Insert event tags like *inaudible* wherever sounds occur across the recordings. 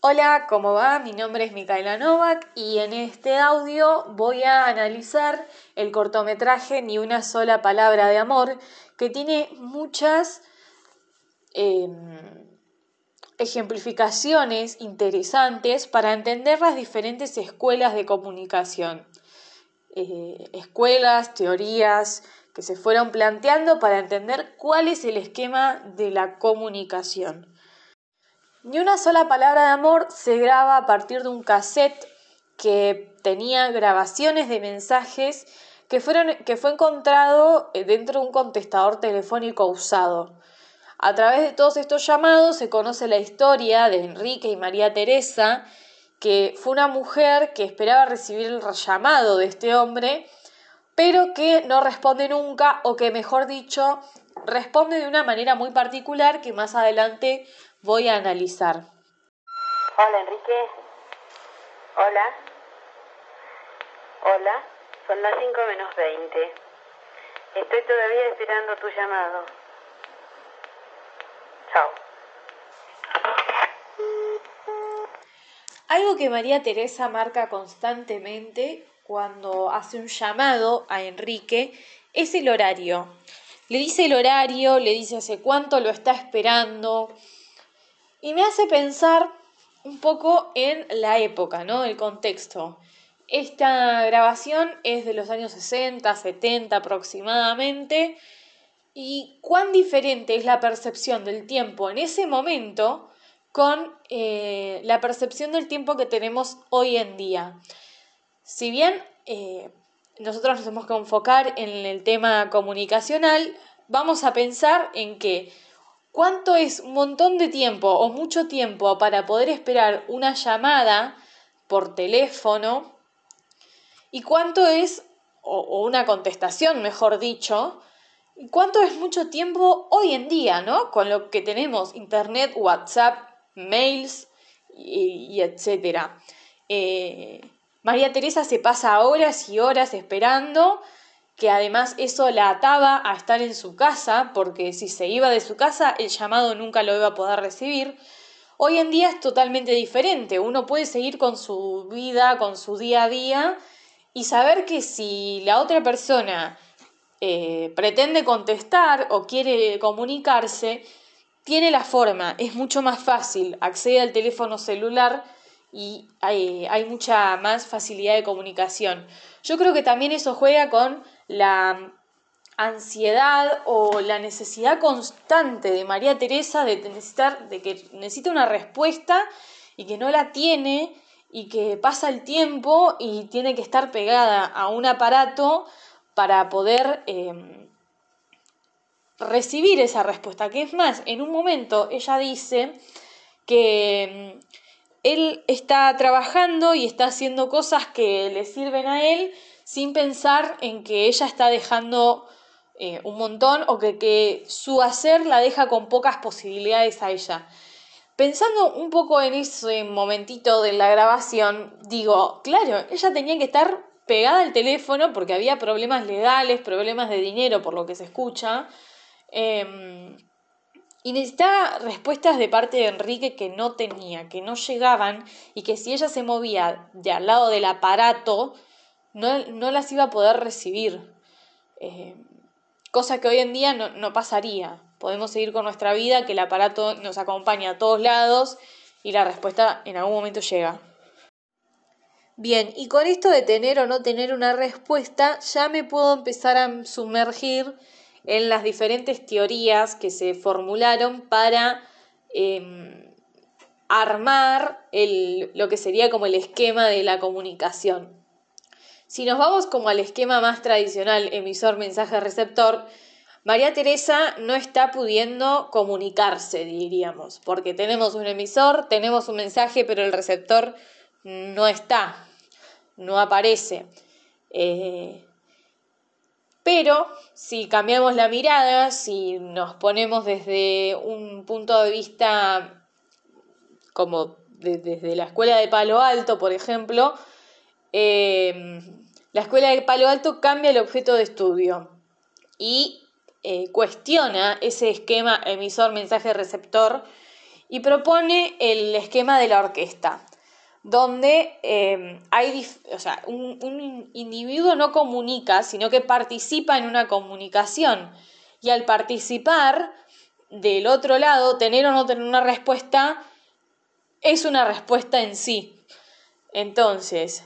Hola, ¿cómo va? Mi nombre es Micaela Novak y en este audio voy a analizar el cortometraje Ni una sola palabra de amor, que tiene muchas em, ejemplificaciones interesantes para entender las diferentes escuelas de comunicación. Eh, escuelas, teorías que se fueron planteando para entender cuál es el esquema de la comunicación. Ni una sola palabra de amor se graba a partir de un cassette que tenía grabaciones de mensajes que, fueron, que fue encontrado eh, dentro de un contestador telefónico usado. A través de todos estos llamados se conoce la historia de Enrique y María Teresa, que fue una mujer que esperaba recibir el llamado de este hombre, pero que no responde nunca, o que mejor dicho, responde de una manera muy particular que más adelante voy a analizar. Hola Enrique. Hola. Hola. Son las 5 menos 20. Estoy todavía esperando tu llamado. Chao. Algo que María Teresa marca constantemente cuando hace un llamado a Enrique es el horario. Le dice el horario, le dice hace cuánto lo está esperando, y me hace pensar un poco en la época, ¿no? El contexto. Esta grabación es de los años 60, 70 aproximadamente. Y cuán diferente es la percepción del tiempo en ese momento con eh, la percepción del tiempo que tenemos hoy en día. Si bien eh, nosotros nos tenemos que enfocar en el tema comunicacional, vamos a pensar en que ¿Cuánto es un montón de tiempo o mucho tiempo para poder esperar una llamada por teléfono? ¿Y cuánto es, o, una contestación, mejor dicho, ¿y cuánto es mucho tiempo hoy en día, ¿no? Con lo que tenemos, internet, WhatsApp, mails y, etcétera. Eh, María Teresa se pasa horas y horas esperando que además eso la ataba a estar en su casa, porque si se iba de su casa el llamado nunca lo iba a poder recibir. Hoy en día es totalmente diferente, uno puede seguir con su vida, con su día a día y saber que si la otra persona eh, pretende contestar o quiere comunicarse, tiene la forma, es mucho más fácil, accede al teléfono celular y hay, mucha más facilidad de comunicación. Yo creo que también eso juega con la ansiedad o la necesidad constante de María Teresa de necesitar, de que necesita una respuesta y que no la tiene y que pasa el tiempo y tiene que estar pegada a un aparato para poder em, recibir esa respuesta. Que es más, en un momento ella dice que em, él está trabajando y está haciendo cosas que le sirven a él sin pensar en que ella está dejando eh, un montón o que, que su hacer la deja con pocas posibilidades a ella. Pensando un poco en ese momentito de la grabación, digo, claro, ella tenía que estar pegada al teléfono porque había problemas legales, problemas de dinero por lo que se escucha. Em, y necesitaba respuestas de parte de Enrique que no tenía, que no llegaban y que si ella se movía de al lado del aparato, no, las iba a poder recibir. Eh, cosa que hoy en día no, pasaría. Podemos seguir con nuestra vida, que el aparato nos acompaña a todos lados y la respuesta en algún momento llega. Bien, y con esto de tener o no tener una respuesta, ya me puedo empezar a sumergir en las diferentes teorías que se formularon para em, armar lo que sería como el esquema de la comunicación. Si nos vamos como al esquema más tradicional, emisor, mensaje, receptor, María Teresa no está pudiendo comunicarse, diríamos, porque tenemos un emisor, tenemos un mensaje, pero el receptor no está, no aparece. Eh, pero si cambiamos la mirada, si nos ponemos desde un punto de vista como desde la escuela de Palo Alto, por ejemplo, eh, la escuela de Palo Alto cambia el objeto de estudio y eh, cuestiona ese esquema emisor-mensaje-receptor y propone el esquema de la orquesta, donde em, hay, o sea, un, un individuo no comunica, sino que participa en una comunicación. Y al participar del otro lado, tener o no tener una respuesta, es una respuesta en sí. Entonces,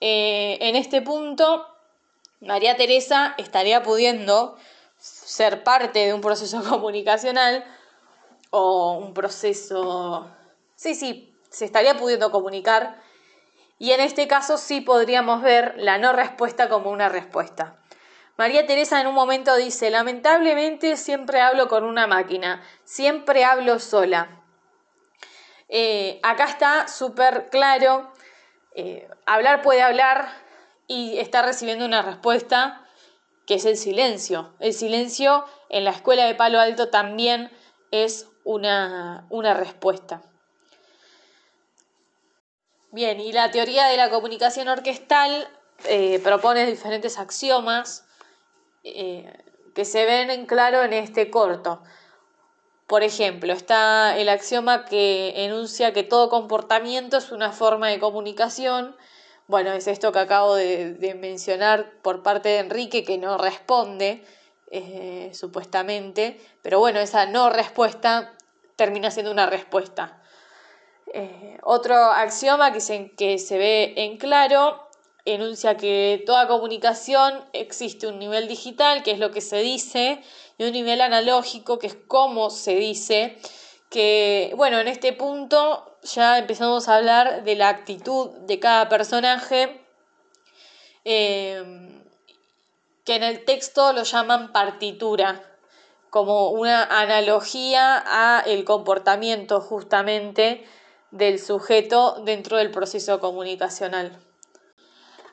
eh, en este punto, María Teresa estaría pudiendo ser parte de un proceso *laughs* comunicacional o un proceso... Sí, sí, se estaría pudiendo comunicar y en este caso sí podríamos ver la no respuesta como una respuesta. María Teresa en un momento dice, lamentablemente siempre hablo con una máquina, siempre hablo sola. Eh, acá está súper claro eh, hablar puede hablar y está recibiendo una respuesta que es el silencio. El silencio en la escuela de Palo Alto también es una, respuesta. Bien, y la teoría de la comunicación orquestal eh, propone diferentes axiomas eh, que se ven en claro en este corto. Por ejemplo, está el axioma que enuncia que todo comportamiento es una forma de comunicación. Bueno, es esto que acabo de, mencionar por parte de Enrique, que no responde, eh, supuestamente, pero bueno, esa no respuesta termina siendo una respuesta. Eh, otro axioma que se, que se ve en claro enuncia que toda comunicación existe un nivel digital, que es lo que se dice, y un nivel analógico, que es cómo se dice, que, bueno, en este punto ya empezamos a hablar de la actitud de cada personaje, eh, que en el texto lo llaman partitura, como una analogía a el comportamiento justamente del sujeto dentro del proceso comunicacional.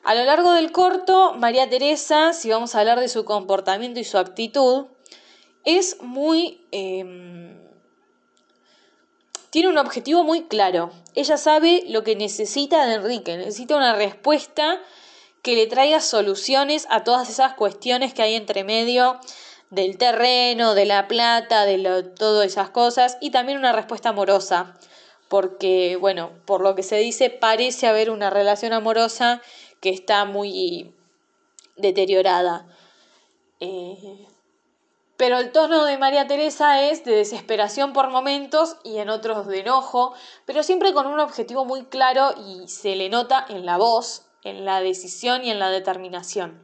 A lo largo del corto, María Teresa, si vamos a hablar de su comportamiento y su actitud, es muy... Em, tiene un objetivo muy claro. Ella sabe lo que necesita de Enrique, necesita una respuesta que le traiga soluciones a todas esas cuestiones que hay entre medio del terreno, de la plata, de todas esas cosas, y también una respuesta amorosa, porque, bueno, por lo que se dice, parece haber una relación amorosa que está muy deteriorada. Eh, pero el tono de María Teresa es de desesperación por momentos y en otros de enojo, pero siempre con un objetivo muy claro y se le nota en la voz, en la decisión y en la determinación.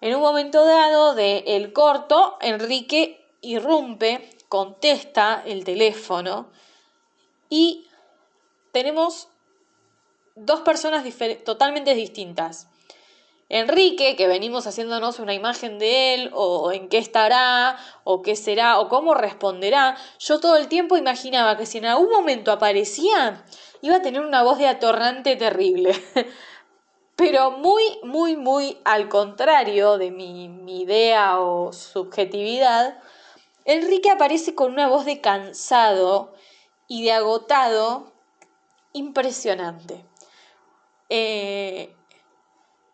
En un momento dado de el corto, Enrique irrumpe, contesta el teléfono y tenemos dos personas totalmente distintas. Enrique, que venimos haciéndonos una imagen de él, o en qué estará, o qué será, o cómo responderá, yo todo el tiempo imaginaba que si en algún momento aparecía, iba a tener una voz de atorrante terrible. *laughs* Pero muy, muy, muy al contrario de mi, mi idea o subjetividad, Enrique aparece con una voz de cansado y de agotado impresionante. Eh,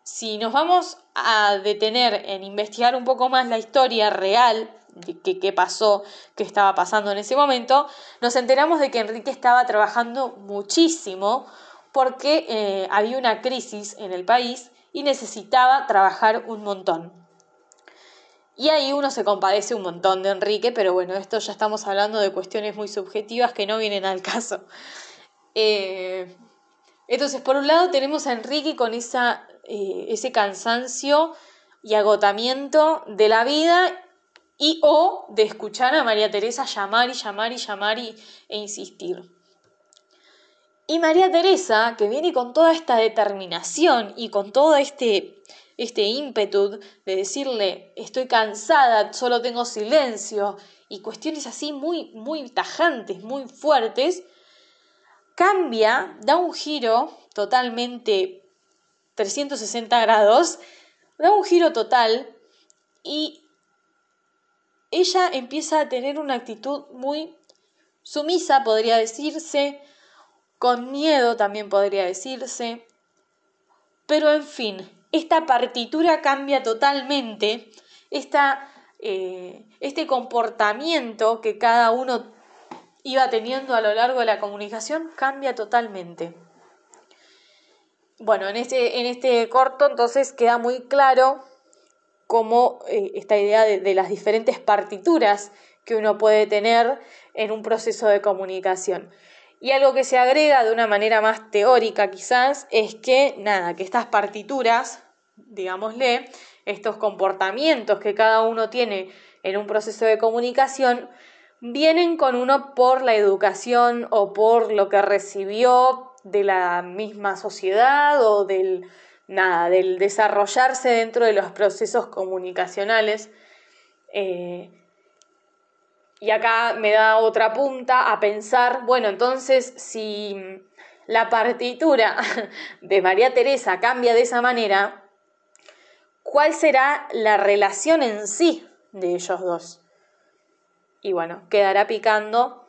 si nos vamos a detener en investigar un poco más la historia real de qué pasó, qué estaba pasando en ese momento, nos enteramos de que Enrique estaba trabajando muchísimo porque eh, había una crisis en el país y necesitaba trabajar un montón. Y ahí uno se compadece un montón de Enrique, pero bueno, esto ya estamos hablando de cuestiones muy subjetivas que no vienen al caso. Eh, entonces, por un lado tenemos a Enrique con esa, eh, ese cansancio y agotamiento de la vida y o de escuchar a María Teresa llamar y llamar y llamar y, e insistir. Y María Teresa, que viene con toda esta determinación y con todo este, este ímpetu de decirle, estoy cansada, solo tengo silencio, y cuestiones así muy, muy tajantes, muy fuertes, cambia, da un giro totalmente 360 grados, da un giro total y ella empieza a tener una actitud muy sumisa, podría decirse, con miedo también podría decirse, pero en fin, esta partitura cambia totalmente, esta eh, este comportamiento que cada uno iba teniendo a lo largo de la comunicación cambia totalmente. Bueno, en este, en este corto entonces queda muy claro cómo eh, esta idea de, las diferentes partituras que uno puede tener en un proceso de comunicación. Y algo que se agrega de una manera más teórica quizás es que, nada, que estas partituras, digámosle, estos comportamientos que cada uno tiene en un proceso de comunicación, vienen con uno por la educación o por lo que recibió de la misma sociedad o del nada, del desarrollarse dentro de los procesos comunicacionales. Eh, y acá me da otra punta a pensar, bueno, entonces si la partitura *laughs* de María Teresa cambia de esa manera, ¿cuál será la relación en sí de ellos dos? y bueno, quedará picando.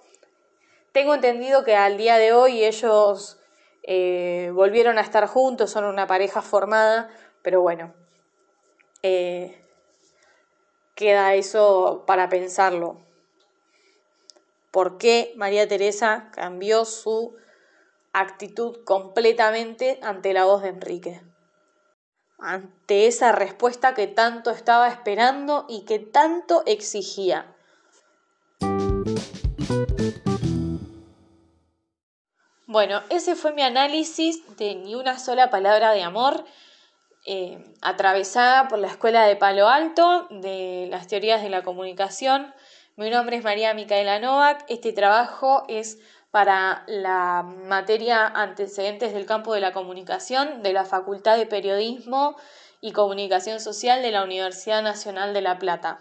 Tengo entendido que al día de hoy ellos eh, volvieron a estar juntos, son una pareja formada, pero bueno, eh, queda eso para pensarlo. ¿Por qué María Teresa cambió su actitud completamente ante la voz de Enrique? Ante esa respuesta que tanto estaba esperando y que tanto exigía. Bueno, ese fue mi análisis de ni una sola palabra de amor, eh, atravesada por la Escuela de Palo Alto de las teorías de la comunicación. Mi nombre es María Micaela Novak. Este trabajo es para la materia antecedentes del campo de la comunicación de la Facultad de Periodismo y Comunicación Social de la Universidad Nacional de La Plata.